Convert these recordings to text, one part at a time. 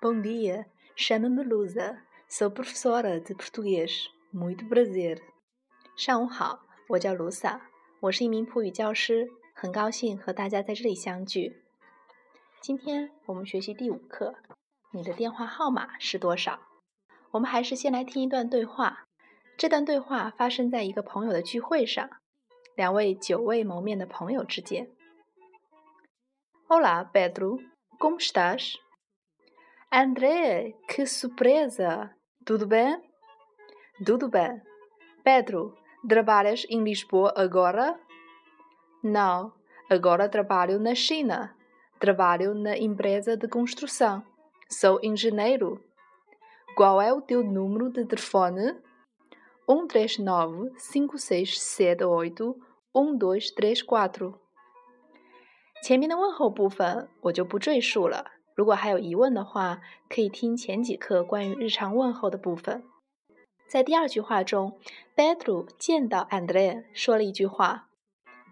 Bom dia, chamo-me Lusa, sou professora de português. Muito Brazil 上午好，我叫卢萨，我是一名葡语教师，很高兴和大家在这里相聚。今天我们学习第五课，你的电话号码是多少？我们还是先来听一段对话。这段对话发生在一个朋友的聚会上。两位久未谋面的朋友之间。Olá, Pedro, como estás? André, que surpresa! Tudo bem? Tudo bem. Pedro, trabalhas em Lisboa agora? Não, agora trabalho na China. Trabalho na empresa de construção. Sou engenheiro. Qual é o teu número de telefone? 139 5678 1234. 前面的问候部分我就不赘述了。如果还有疑问的话，可以听前几课关于日常问候的部分。在第二句话中，Pedro 见到 André 说了一句话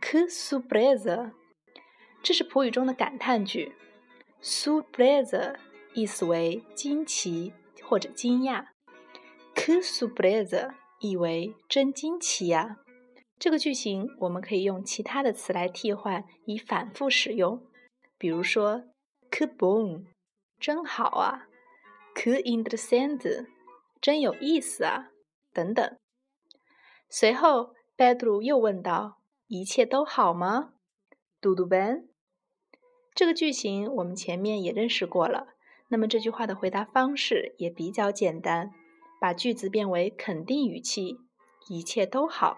：“Cusupresa 这是普语中的感叹句。Surpresa 意思为惊奇或者惊讶。k u s u p r e s a 意为真惊奇呀。这个句型我们可以用其他的词来替换，以反复使用。比如说。Que bom，真好啊！Que interessante，真有意思啊！等等。随后，Pedro 又问道：“一切都好吗？”“Dudu Ben。”这个句型我们前面也认识过了。那么这句话的回答方式也比较简单，把句子变为肯定语气：“一切都好。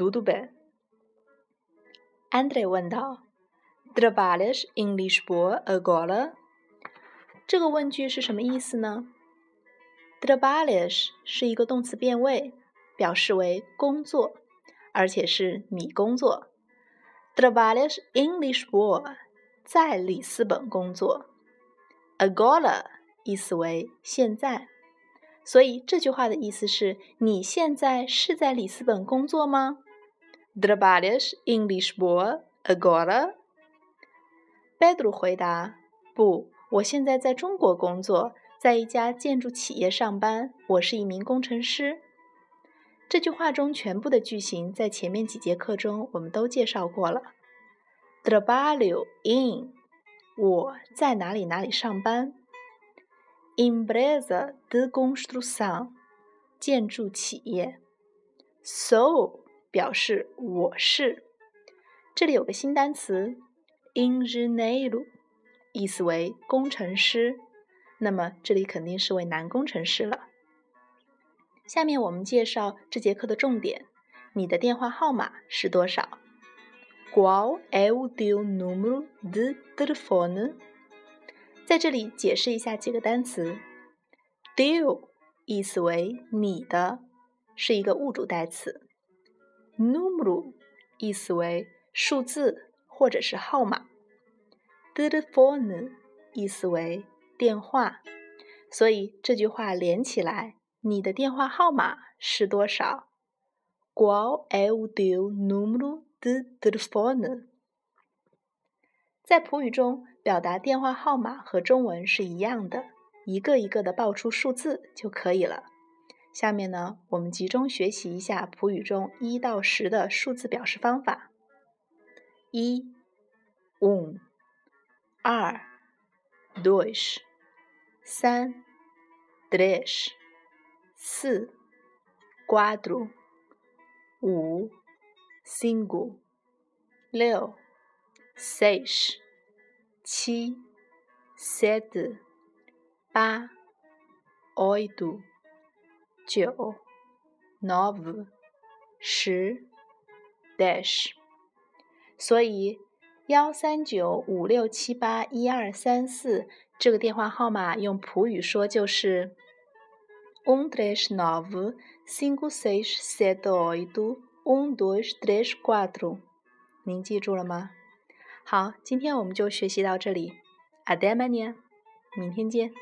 读读呗。”Andre 问道。Trabalhas em Lisboa agora？这个问句是什么意思呢？Trabalhas 是一个动词变位，表示为工作，而且是你工作。Trabalhas em Lisboa，在里斯本工作。Agora 意思为现在，所以这句话的意思是你现在是在里斯本工作吗？Trabalhas em Lisboa agora？贝杜回答：“不，我现在在中国工作，在一家建筑企业上班。我是一名工程师。”这句话中全部的句型在前面几节课中我们都介绍过了。Trabalho em，我在哪里哪里上班。Empresa de construção，建筑企业。So 表示我是。这里有个新单词。engineer 意思为工程师，那么这里肯定是位男工程师了。下面我们介绍这节课的重点：你的电话号码是多少？Qual é o teu número de telefone？在这里解释一下几个单词。teu 意思为你的，是一个物主代词。Numero 意思为数字。或者是号码，telefone 意思为电话，所以这句话连起来，你的电话号码是多少？Qual é o teu número de telefone？在普语中，表达电话号码和中文是一样的，一个一个的报出数字就可以了。下面呢，我们集中学习一下普语中一到十的数字表示方法。一，um, 二，dois, 三，três, 四，quatro, 五，cinco, 六，seis, 七，sete, 八，oito, 九，nove, 十，dash，。所以，幺三九五六七八一二三四这个电话号码用普语说就是：um três nove cinco seis sete oito um dois três quatro。您记住了吗？好，今天我们就学习到这里。Até amanhã，明天见。